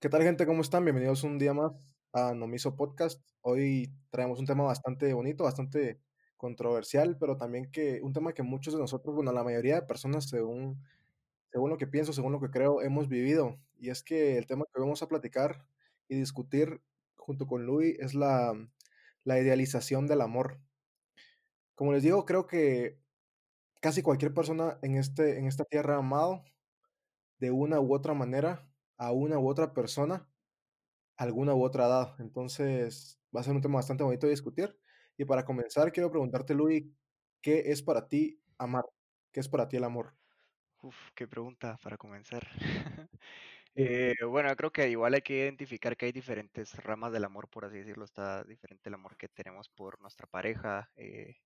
¿Qué tal, gente? ¿Cómo están? Bienvenidos un día más a Nomiso Podcast. Hoy traemos un tema bastante bonito, bastante controversial, pero también que un tema que muchos de nosotros, bueno, la mayoría de personas, según, según lo que pienso, según lo que creo, hemos vivido. Y es que el tema que vamos a platicar y discutir junto con Luis es la, la idealización del amor. Como les digo, creo que casi cualquier persona en, este, en esta tierra ha amado de una u otra manera a una u otra persona alguna u otra edad. Entonces, va a ser un tema bastante bonito de discutir. Y para comenzar, quiero preguntarte, Luis, ¿qué es para ti amar? ¿Qué es para ti el amor? Uf, qué pregunta para comenzar. Eh, bueno, creo que igual hay que identificar que hay diferentes ramas del amor, por así decirlo. Está diferente el amor que tenemos por nuestra pareja, eh,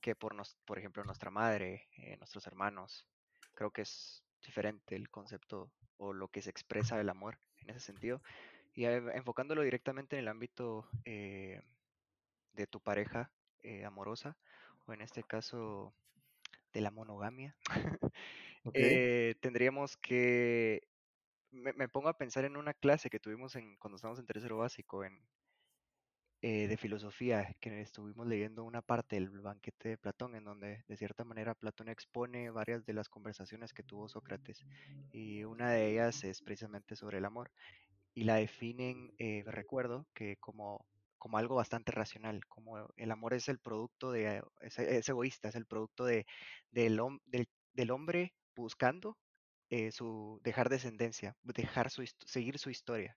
que por, nos, por ejemplo, nuestra madre, eh, nuestros hermanos. Creo que es diferente el concepto o lo que se expresa del amor en ese sentido. Y enfocándolo directamente en el ámbito eh, de tu pareja eh, amorosa, o en este caso de la monogamia, eh, tendríamos que me, me pongo a pensar en una clase que tuvimos en, cuando estábamos en tercero básico en, eh, de filosofía, que estuvimos leyendo una parte del banquete de Platón, en donde de cierta manera Platón expone varias de las conversaciones que tuvo Sócrates, y una de ellas es precisamente sobre el amor, y la definen, eh, recuerdo, que como, como algo bastante racional, como el amor es el producto de, es, es egoísta, es el producto de, del, del, del hombre buscando eh, su dejar descendencia, dejar su, seguir su historia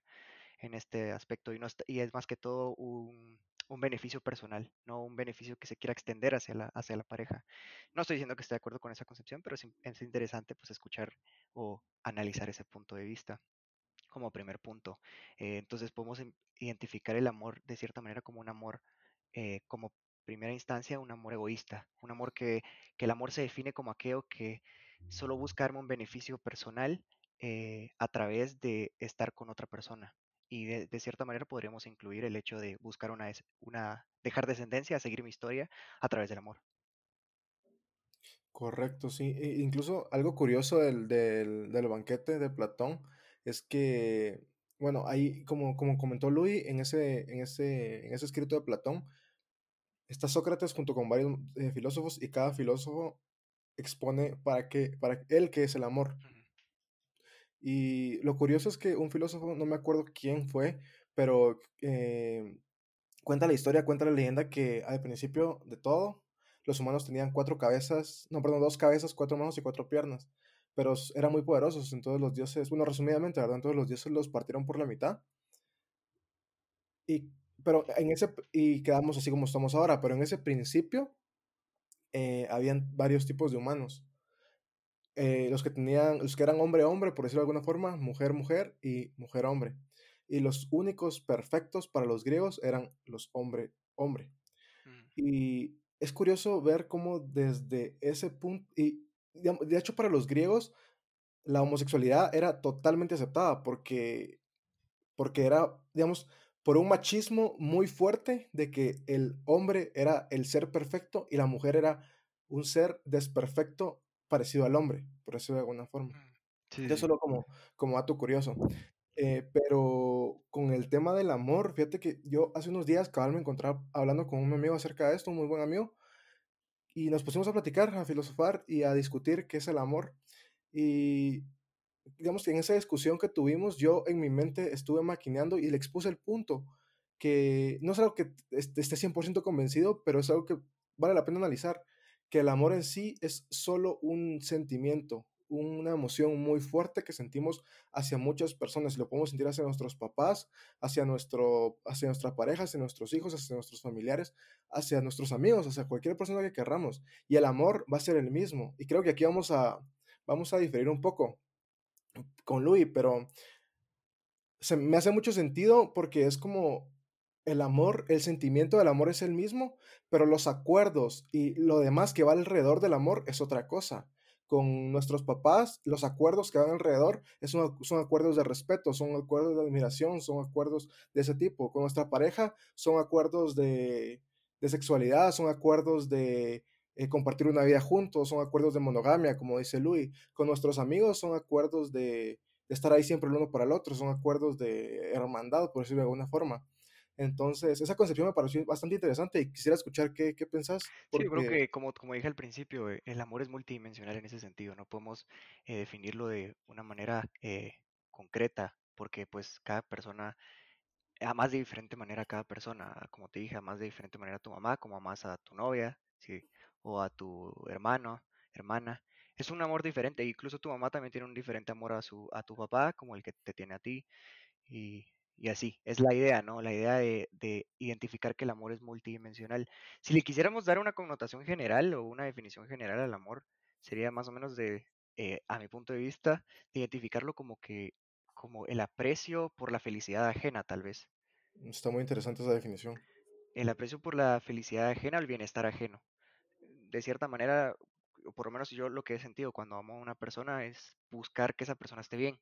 en este aspecto y, no está- y es más que todo un, beneficio personal, no un beneficio que se quiera extender hacia la, hacia la pareja. No estoy diciendo que esté de acuerdo con esa concepción, pero es, es interesante pues escuchar o analizar ese punto de vista como primer punto. Eh, entonces podemos identificar el amor de cierta manera como un amor, eh, como primera instancia, un amor egoísta, un amor que, que el amor se define como aquello que solo busca darme un beneficio personal eh, a través de estar con otra persona. Y de, de cierta manera podríamos incluir el hecho de buscar una, una, dejar descendencia, seguir mi historia a través del amor. correcto, sí. E- incluso algo curioso del, del, del banquete de Platón es que, bueno, ahí, como, como comentó Luis, en ese, en ese, en ese escrito de Platón, está Sócrates junto con varios eh, filósofos y cada filósofo expone para qué, para él qué es el amor. Y lo curioso es que un filósofo, no me acuerdo quién fue, pero eh, cuenta la historia, cuenta la leyenda que al principio de todo, los humanos tenían cuatro cabezas, no, perdón, dos cabezas, cuatro manos y cuatro piernas, pero eran muy poderosos, entonces los dioses, bueno, resumidamente, ¿verdad? Entonces los dioses los partieron por la mitad y, pero en ese, y quedamos así como estamos ahora, pero en ese principio eh, habían varios tipos de humanos. Eh, los que tenían, los que eran hombre-hombre, por decirlo de alguna forma, mujer-mujer y mujer-hombre. Y los únicos perfectos para los griegos eran los hombre-hombre. ujú, Y es curioso ver cómo desde ese punto, y de hecho para los griegos, la homosexualidad era totalmente aceptada porque, porque era, digamos, por un machismo muy fuerte de que el hombre era el ser perfecto y la mujer era un ser desperfecto parecido al hombre, por decirlo de alguna forma. ujú. Sí, Eso sí. solo como, como dato curioso. Eh, pero con el tema del amor, fíjate que yo hace unos días cabal me encontraba hablando con un amigo acerca de esto, un muy buen amigo, y nos pusimos a platicar, a filosofar y a discutir qué es el amor. Y digamos que en esa discusión que tuvimos, yo en mi mente estuve maquineando y le expuse el punto, que no es algo que est- esté 100% convencido, pero es algo que vale la pena analizar, que el amor en sí es solo un sentimiento, una emoción muy fuerte que sentimos hacia muchas personas lo podemos sentir hacia nuestros papás, hacia, nuestro, hacia nuestra pareja, hacia nuestros hijos, hacia nuestros familiares, hacia nuestros amigos, hacia cualquier persona que querramos. Y el amor va a ser el mismo. Y creo que aquí vamos a, vamos a diferir un poco con Louis, pero se me hace mucho sentido porque es como el amor, el sentimiento del amor es el mismo, pero los acuerdos y lo demás que va alrededor del amor es otra cosa. Con nuestros papás, los acuerdos que van alrededor es una- son acuerdos de respeto, son acuerdos de admiración, son acuerdos de ese tipo. Con nuestra pareja son acuerdos de, de sexualidad, son acuerdos de eh, compartir una vida juntos, son acuerdos de monogamia, como dice Louis. Con nuestros amigos son acuerdos de estar ahí siempre el uno para el otro, son acuerdos de hermandad, por decirlo de alguna forma. Entonces, esa concepción me pareció bastante interesante y quisiera escuchar qué, qué pensás. Sí, yo creo que como, como dije al principio, eh, el amor es multidimensional en ese sentido, no podemos eh, definirlo de una manera eh, concreta, porque pues cada persona amas de diferente manera a cada persona, como te dije, amas de diferente manera a tu mamá, como amas a tu novia, ¿sí? o a tu hermano, hermana. Es un amor diferente, incluso tu mamá también tiene un diferente amor a, su, a tu papá, como el que te tiene a ti, y, y así, es la idea, ¿no? La idea de, de, identificar que el amor es multidimensional. Si le quisiéramos dar una connotación general o una definición general al amor, sería más o menos de, eh, a mi punto de vista, de identificarlo como que como el aprecio por la felicidad ajena, tal vez. Está muy interesante esa definición. El aprecio por la felicidad ajena al bienestar ajeno. De cierta manera, o por lo menos yo lo que he sentido cuando amo a una persona es buscar que esa persona esté bien,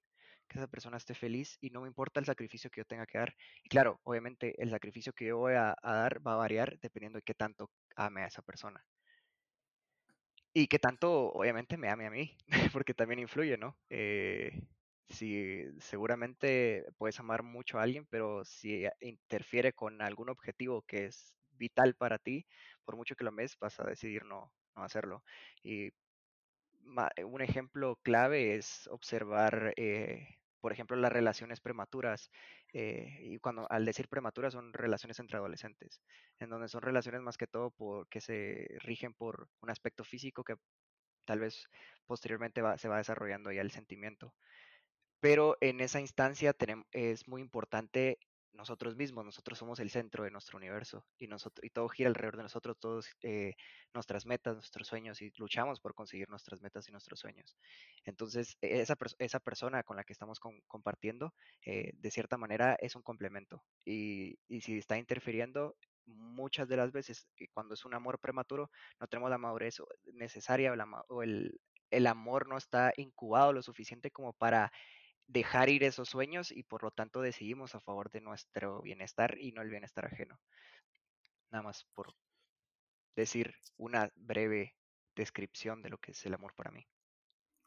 que esa persona esté feliz y no me importa el sacrificio que yo tenga que dar. Y claro, obviamente el sacrificio que yo voy a, dar va a variar dependiendo de qué tanto ame a esa persona. Y qué tanto, obviamente, me ame a mí, porque también influye, ¿no? Eh, si seguramente puedes amar mucho a alguien, pero si interfiere con algún objetivo que es vital para ti, por mucho que lo ames, vas a decidir no, no hacerlo. Y un ejemplo clave es observar, eh, por ejemplo, las relaciones prematuras. Eh, y cuando al decir prematuras son relaciones entre adolescentes, en donde son relaciones más que todo por, que se rigen por un aspecto físico que tal vez posteriormente va, se va desarrollando ya el sentimiento pero en esa instancia tenemos, es muy importante nosotros mismos, nosotros somos el centro de nuestro universo y, nosotros, y todo gira alrededor de nosotros, todos eh, nuestras metas, nuestros sueños y luchamos por conseguir nuestras metas y nuestros sueños. Entonces, e, esa, esa persona con la que estamos compartiendo, eh, de cierta manera, es un complemento y, y si está interfiriendo, muchas de las veces eh, cuando es un amor prematuro, no tenemos la madurez necesaria o, la, o el, el amor no está incubado lo suficiente como para dejar ir esos sueños y por lo tanto decidimos a favor de nuestro bienestar y no el bienestar ajeno. Nada más por decir una breve descripción de lo que es el amor para mí.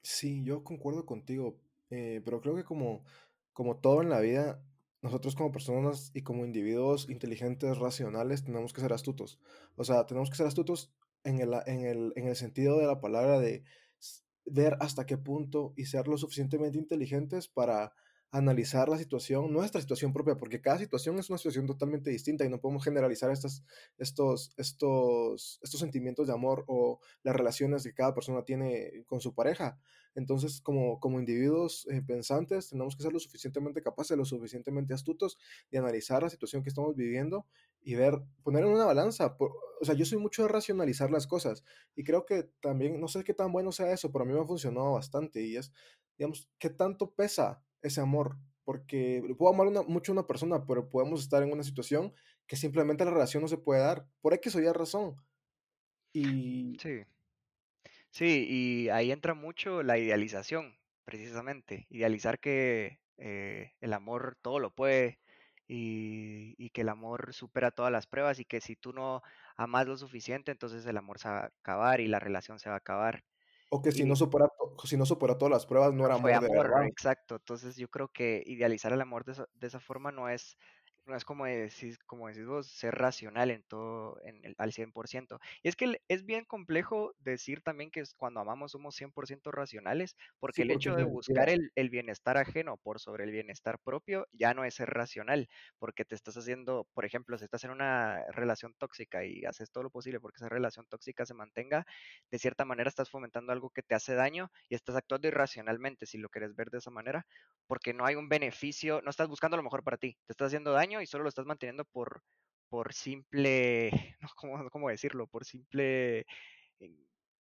Sí, yo concuerdo contigo, eh, pero creo que como, como todo en la vida, nosotros como personas y como individuos inteligentes, racionales, tenemos que ser astutos. O sea, tenemos que ser astutos en el, en el, en el sentido de la palabra de ver hasta qué punto y ser lo suficientemente inteligentes para analizar la situación, nuestra situación propia, porque cada situación es una situación totalmente distinta y no podemos generalizar estas, estos, estos, estos sentimientos de amor o las relaciones que cada persona tiene con su pareja. Entonces, como, como individuos eh, pensantes, tenemos que ser lo suficientemente capaces, lo suficientemente astutos de analizar la situación que estamos viviendo y ver, poner en una balanza. o sea, yo soy mucho de racionalizar las cosas y creo que también, no sé qué tan bueno sea eso, pero a mí me ha funcionado bastante y es, digamos, qué tanto pesa ese amor, porque puedo amar mucho a una persona, pero podemos estar en una situación que simplemente la relación no se puede dar, por X o Y razón. Y... Sí. Sí, y ahí entra mucho la idealización, precisamente. Idealizar que eh, el amor todo lo puede y, y, que el amor supera todas las pruebas y que si tú no amas lo suficiente, entonces el amor se va a acabar y la relación se va a acabar. O que si no supera, si no supera todas las pruebas, no, era amor, de verdad. Exacto. Entonces yo creo que idealizar el amor de esa, de esa forma no es no es como decís, como decís vos, ser racional en todo, en el, al 100%. Y es que es bien complejo decir también que cuando amamos somos 100% racionales, porque el hecho de buscar el, el, bienestar ajeno por sobre el bienestar propio ya no es ser racional, porque te estás haciendo, por ejemplo, si estás en una relación tóxica y haces todo lo posible porque esa relación tóxica se mantenga, de cierta manera estás fomentando algo que te hace daño y estás actuando irracionalmente, si lo quieres ver de esa manera, porque no hay un beneficio, no estás buscando lo mejor para ti, te estás haciendo daño y solo lo estás manteniendo por, por simple, no, ¿cómo, ¿cómo, decirlo? Por simple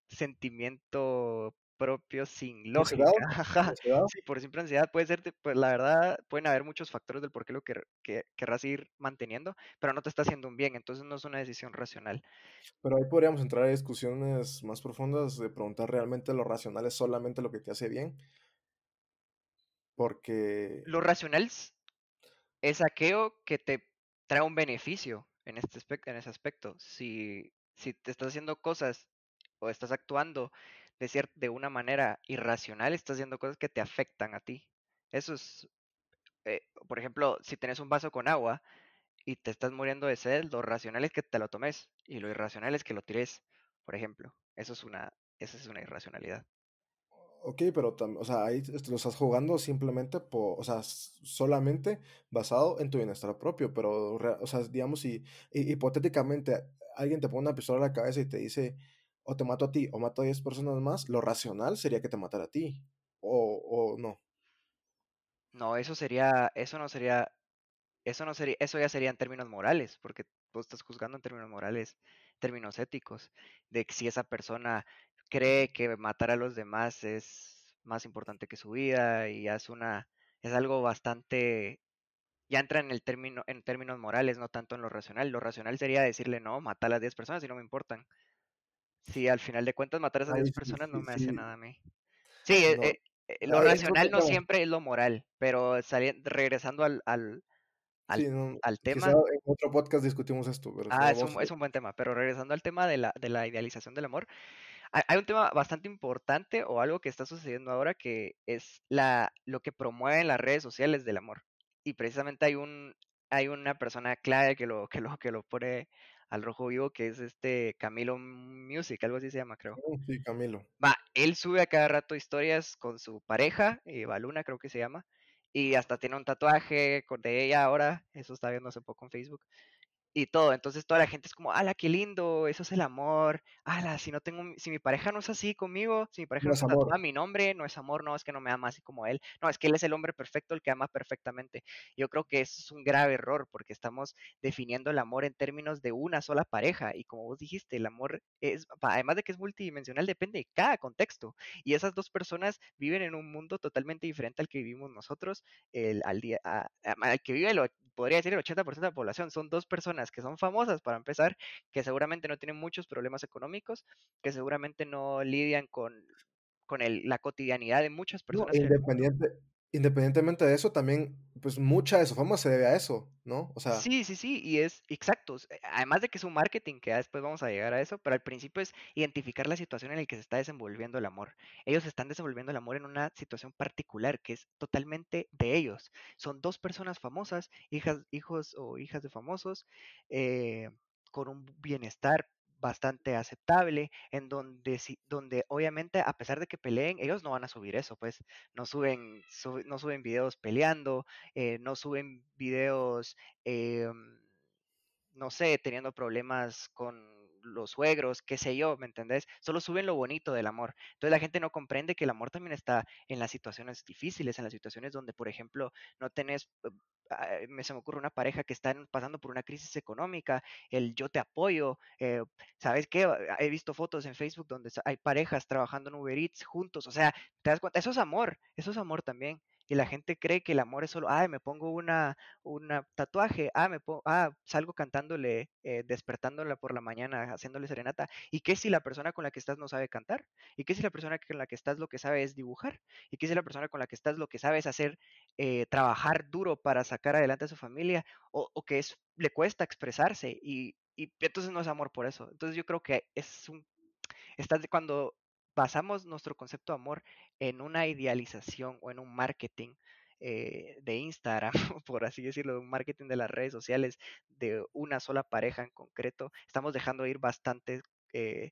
sentimiento propio sin lógica. Sí, por simple ansiedad puede ser, pues la verdad, pueden haber muchos factores del por qué lo que, que, querrás ir manteniendo, pero no te está haciendo un bien, entonces no es una decisión racional. Pero ahí podríamos entrar a discusiones más profundas de preguntar realmente lo racional es solamente lo que te hace bien. Porque... Lo racional es aquello que te trae un beneficio en, este aspecto, en ese aspecto. Si, si te estás haciendo cosas o estás actuando de, de una manera irracional, estás haciendo cosas que te afectan a ti. Eso es, eh, por ejemplo, si tenés un vaso con agua y te estás muriendo de sed, lo racional es que te lo tomes y lo irracional es que lo tires, por ejemplo. Eso es una, esa es una irracionalidad. Ok, pero, o sea, ahí lo estás jugando simplemente por, o sea, solamente basado en tu bienestar propio, pero, o sea, digamos, si hi- hipotéticamente alguien te pone una pistola en la cabeza y te dice, o te mato a ti, o mato a 10 personas más, lo racional sería que te matara a ti, o, o no. No, eso sería, eso no sería, eso no sería, eso ya sería en términos morales, porque vos estás juzgando en términos morales, términos éticos, de que si esa persona cree que matar a los demás es más importante que su vida y es una, es algo bastante, ya entra en el término, en términos morales, no tanto en lo racional. Lo racional sería decirle, no, mata a las 10 personas y no me importan. Si al final de cuentas matar a esas Ahí 10 sí, personas no me hace nada a mí. Sí, no. eh, eh, lo racional no siempre es lo moral, pero sali- regresando al, al, al, sí, no, al quizá tema, en otro podcast discutimos esto, pero ah, es un, es un buen tema, pero regresando al tema de la, de la idealización del amor, hay un tema bastante importante o algo que está sucediendo ahora que es la, lo que promueven las redes sociales del amor. Y precisamente hay un, hay una persona clave que lo, que lo, que lo pone al rojo vivo, que es este Camilo Music, algo así se llama, creo. Sí, Camilo. Va, él sube a cada rato historias con su pareja, eh, Baluna creo que se llama, y hasta tiene un tatuaje de ella ahora, eso está viendo hace poco en Facebook y todo. Entonces toda la gente es como, ala, qué lindo, eso es el amor. Ala, si no tengo, si mi pareja no es así conmigo, si mi pareja No no tatúa mi nombre, no es amor, no, es que no me ama así como él. No, es que él es el hombre perfecto, el que ama perfectamente. Yo creo que eso es un grave error porque estamos definiendo el amor en términos de una sola pareja. Y como vos dijiste, el amor es, además de que es multidimensional, depende de cada contexto. Y esas dos personas viven en un mundo totalmente diferente al que vivimos nosotros, el, al día, a- a- al que vive el podría decir el 80% de la población, son dos personas que son famosas para empezar, que seguramente no tienen muchos problemas económicos, que seguramente no lidian con, con el- la cotidianidad de muchas personas independiente, independientemente de eso, también, pues mucha de su fama se debe a eso, ¿no? O sea, Sí, sí, sí, y es exacto. s- Además de que es un marketing, que después vamos a llegar a eso, pero al principio es identificar la situación en la que se está desenvolviendo el amor. Ellos están desenvolviendo el amor en una situación particular que es totalmente de ellos. Son dos personas famosas, hijas, hijos o hijas de famosos, eh, con un bienestar bastante aceptable, en donde, donde obviamente a pesar de que peleen, ellos no van a subir eso, pues no suben, sub- no suben videos peleando, eh, no suben videos em, no sé, teniendo problemas con los suegros, qué sé yo, ¿me entendés? Solo suben lo bonito del amor. Entonces la gente no comprende que el amor también está en las situaciones difíciles, en las situaciones donde, por ejemplo, no tenés, eh, me se me ocurre una pareja que están pasando por una crisis económica, el yo te apoyo, eh, ¿sabes qué? He visto fotos en Facebook donde hay parejas trabajando en Uber Eats juntos, o sea, ¿te das cuenta? Eso es amor, eso es amor también. Y la gente cree que el amor es solo, ay, me pongo una, una tatuaje, ah, me pongo, ah, salgo cantándole, eh, despertándola por la mañana, haciéndole serenata. ¿Y qué si la persona con la que estás no sabe cantar? ¿Y qué si la persona con la que estás lo que sabe es dibujar? ¿Y qué si la persona con la que estás lo que sabe es hacer, eh, trabajar duro para sacar adelante a su familia? O, o que es, le cuesta expresarse y, y entonces no es amor por eso. Entonces yo creo que es un Estás cuando basamos nuestro concepto de amor en una idealización o en un marketing eh, de Instagram, por así decirlo, un marketing de las redes sociales de una sola pareja en concreto, estamos dejando ir bastantes, eh,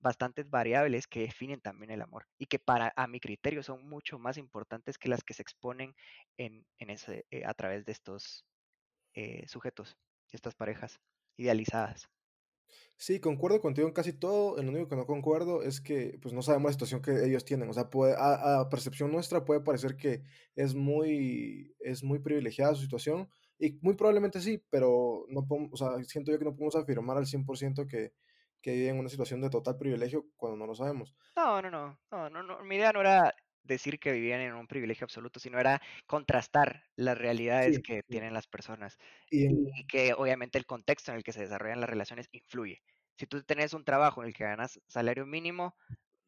bastantes variables que definen también el amor y que para, a mi criterio, son mucho más importantes que las que se exponen en, en ese, eh, a través de estos eh, sujetos, estas parejas idealizadas. Sí, concuerdo contigo en casi todo. El único que no concuerdo es que, pues, no sabemos la situación que ellos tienen. O sea, puede, a, a percepción nuestra puede parecer que es muy, es muy privilegiada su situación. Y muy probablemente sí, pero no podemos, o sea, siento yo que no podemos afirmar al 100% que, que viven en una situación de total privilegio cuando no lo sabemos. No, no, no, no, no, no, mi idea no era decir que vivían en un privilegio absoluto, sino era contrastar las realidades Sí, que sí. tienen las personas Y que obviamente el contexto en el que se desarrollan las relaciones influye. Si tú tenés un trabajo en el que ganas salario mínimo,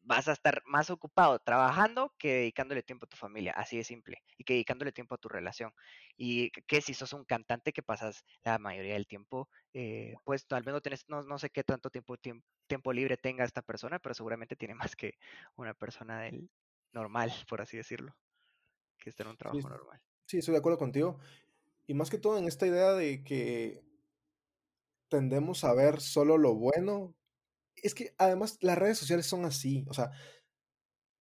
vas a estar más ocupado trabajando que dedicándole tiempo a tu familia, así de simple, y que dedicándole tiempo a tu relación. Y que si sos un cantante que pasas la mayoría del tiempo, eh, pues tal vez no tenés, no, no sé qué tanto tiempo, tiempo, tiempo libre tenga esta persona, pero seguramente tiene más que una persona del normal, por así decirlo. que estar en un Sí, trabajo normal. sí, estoy de acuerdo contigo. Y más que todo en esta idea de que tendemos a ver solo lo bueno. Es que además las redes sociales son así, o sea,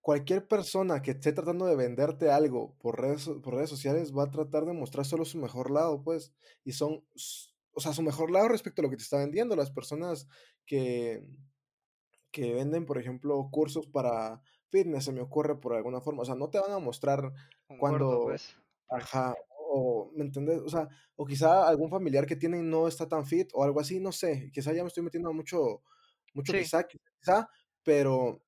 cualquier persona que esté tratando de venderte algo por redes, por redes sociales va a tratar de mostrar solo su mejor lado, pues, y son, o sea, su mejor lado respecto a lo que te está vendiendo. Las personas que, que venden, por ejemplo, cursos para fitness, se me ocurre por alguna forma, o sea, no te van a mostrar Un gordo, cuando, pues, ajá, o, ¿me entendés? O sea, o quizá algún familiar que tienen no está tan fit o algo así, no sé, quizá ya me estoy metiendo mucho, mucho Sí, quizá, quizá, pero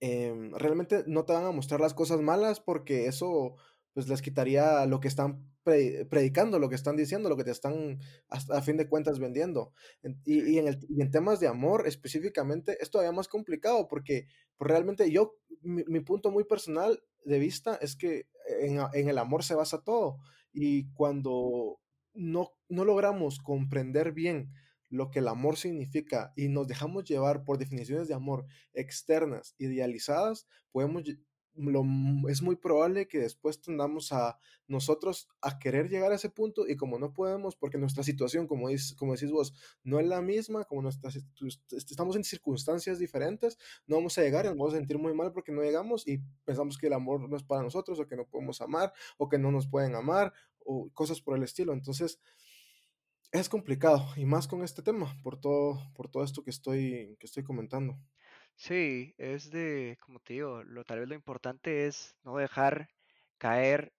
em, realmente no te van a mostrar las cosas malas porque eso pues les quitaría lo que están pre- predicando, lo que están diciendo, lo que te están a fin de cuentas vendiendo. Y, y en el, y en temas de amor específicamente es todavía más complicado porque pues, realmente yo, mi, mi punto muy personal de vista es que en, en el amor se basa todo y cuando no, no logramos comprender bien lo que el amor significa y nos dejamos llevar por definiciones de amor externas, idealizadas, podemos, lo, es muy probable que después tendamos a nosotros a querer llegar a ese punto y como no podemos, porque nuestra situación, como, dices, como decís vos, no es la misma, como nuestra, situ- estamos en circunstancias diferentes, no vamos a llegar y nos vamos a sentir muy mal porque no llegamos y pensamos que el amor no es para nosotros o que no podemos amar o que no nos pueden amar o cosas por el estilo. Entonces, es complicado y más con este tema, por todo, por todo esto que estoy, que estoy comentando. Sí, es de, como te digo, lo, tal vez lo importante es no dejar caer,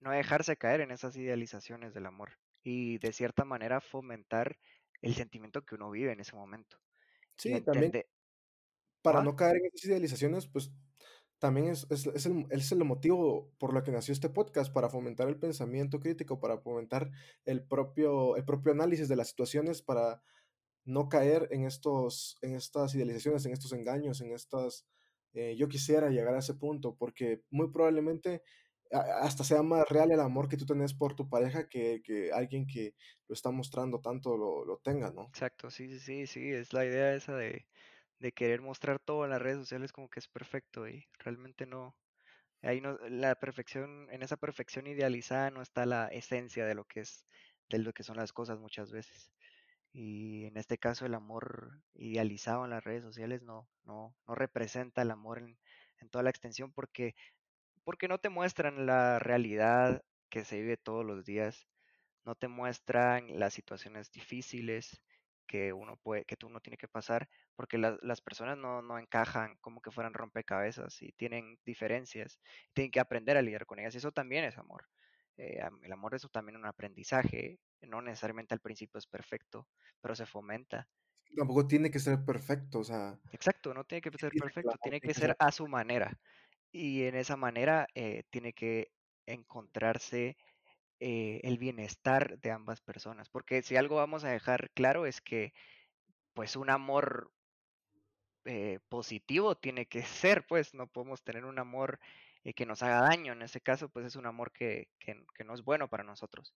no dejarse caer en esas idealizaciones del amor y de cierta manera fomentar el sentimiento que uno vive en ese momento y Sí, también para ¿ah? no caer en esas idealizaciones, pues también es, es, es el, es el motivo por lo que nació este podcast, para fomentar el pensamiento crítico, para fomentar el propio, el propio análisis de las situaciones, para no caer en, estos, en estas idealizaciones, en estos engaños, en estas... eh, yo quisiera llegar a ese punto, porque muy probablemente hasta sea más real el amor que tú tenés por tu pareja que, que alguien que lo está mostrando tanto lo, lo tenga, ¿no? Exacto, sí, sí, sí, sí, es la idea esa de, de querer mostrar todo en las redes sociales como que es perfecto y realmente no, ahí no, la perfección, en esa perfección idealizada no está la esencia de lo que es, de lo que son las cosas muchas veces. Y en este caso el amor idealizado en las redes sociales no, no, no representa el amor en, toda la extensión porque, porque no te muestran la realidad que se vive todos los días, no te muestran las situaciones difíciles que uno puede, que uno tiene que pasar, porque la- las personas no, no encajan como que fueran rompecabezas y tienen diferencias, tienen que aprender a lidiar con ellas, y eso también es amor. Eh, el amor es también un aprendizaje, no necesariamente al principio es perfecto, pero se fomenta. Tampoco tiene que ser perfecto, o sea, Exacto, no tiene que ¿quién ser perfecto, tiene que ser ser a su manera. Y en esa manera eh, tiene que encontrarse eh, el bienestar de ambas personas. Porque si algo vamos a dejar claro es que pues un amor eh, positivo tiene que ser, pues no podemos tener un amor que nos haga daño. En ese caso, pues es un amor que, que- no es bueno para nosotros.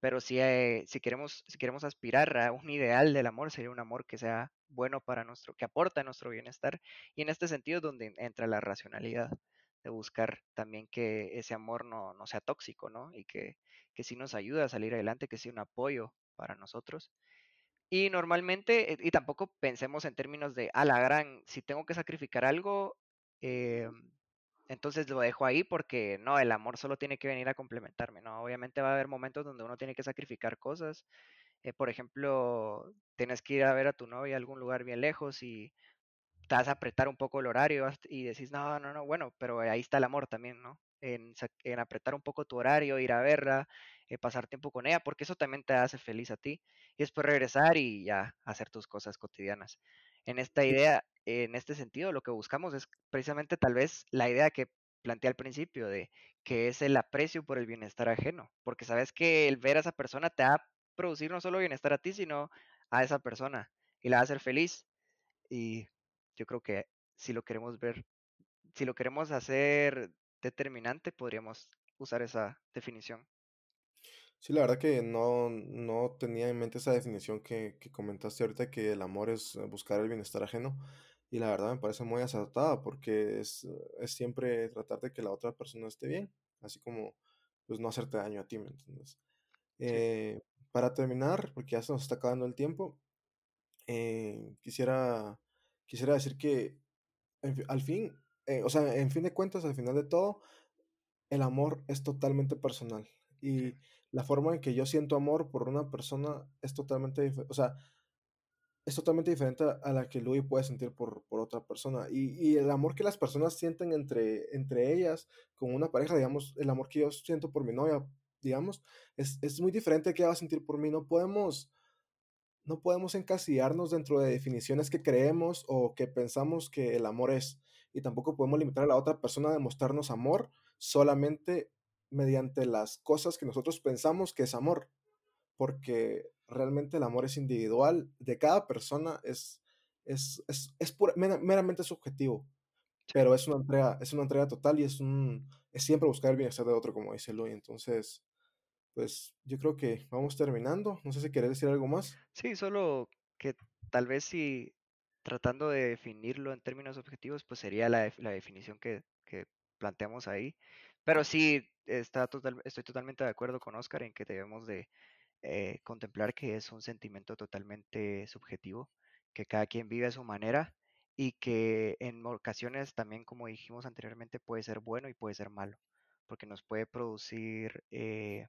Pero si, eh, si queremos, si queremos aspirar a un ideal del amor, sería un amor que sea bueno para nuestro, que aporta a nuestro bienestar. Y en este sentido es donde entra la racionalidad, de buscar también que ese amor no, no sea tóxico, ¿no? Y que, que sí nos ayuda a salir adelante, que sea un apoyo para nosotros. Y normalmente, y tampoco pensemos en términos de, a la gran, si tengo que sacrificar algo, eh, entonces lo dejo ahí porque no, el amor solo tiene que venir a complementarme, ¿no? Obviamente va a haber momentos donde uno tiene que sacrificar cosas. eh, por ejemplo, tienes que ir a ver a tu novia a algún lugar bien lejos y te vas a apretar un poco el horario y decís, no, no, no, bueno, pero ahí está el amor también, ¿no? En, en apretar un poco tu horario, ir a verla, eh, pasar tiempo con ella, porque eso también te hace feliz a ti. Y después regresar y ya hacer tus cosas cotidianas. En esta idea, en este sentido, lo que buscamos es precisamente tal vez la idea que planteé al principio de que es el aprecio por el bienestar ajeno, porque sabes que el ver a esa persona te va a producir no solo bienestar a ti, sino a esa persona y la va a hacer feliz. Y yo creo que si lo queremos ver, si lo queremos hacer determinante, podríamos usar esa definición. Sí, la verdad que no, no tenía en mente esa definición que, que comentaste ahorita, que el amor es eh, buscar el bienestar ajeno. Y la verdad me parece muy acertada porque es, es siempre tratar de que la otra persona esté bien. así como pues no hacerte daño a ti, ¿me entiendes? Eh, para terminar, porque ya se nos está acabando el tiempo, eh, quisiera, quisiera decir que en al fin, eh, o sea, en fin de cuentas, al final de todo, el amor es totalmente personal. Y la forma en que yo siento amor por una persona es totalmente diferente. O sea, es totalmente diferente a la que Louis puede sentir por, por otra persona. Y, y el amor que las personas sienten entre, entre ellas, con una pareja, digamos, el amor que yo siento por mi novia, digamos, es, es muy diferente que ella va a sentir por mí. No podemos, no podemos encasillarnos dentro de definiciones que creemos o que pensamos que el amor es. Y tampoco podemos limitar a la otra persona a demostrarnos amor solamente mediante las cosas que nosotros pensamos que es amor porque realmente el amor es individual, de cada persona es, es, es, es pura- mera- meramente subjetivo, pero es una entrega, es una entrega total y es un, es siempre buscar el bienestar de otro, como dice Luis. Entonces, pues yo creo que vamos terminando. No sé si querés decir algo más. Sí, solo que tal vez si tratando de definirlo en términos objetivos, pues sería la, la definición que, que planteamos ahí. Pero sí, está total, estoy totalmente de acuerdo con Oscar en que debemos de eh, contemplar que es un sentimiento totalmente subjetivo, que cada quien vive a su manera y que en ocasiones también, como dijimos anteriormente, puede ser bueno y puede ser malo, porque nos puede producir... eh,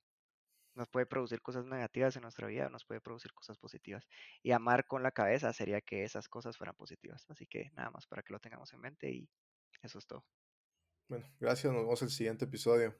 nos puede producir cosas negativas en nuestra vida, nos puede producir cosas positivas. Y amar con la cabeza sería que esas cosas fueran positivas. Así que nada más para que lo tengamos en mente y eso es todo. Bueno, gracias, nos vemos en el siguiente episodio.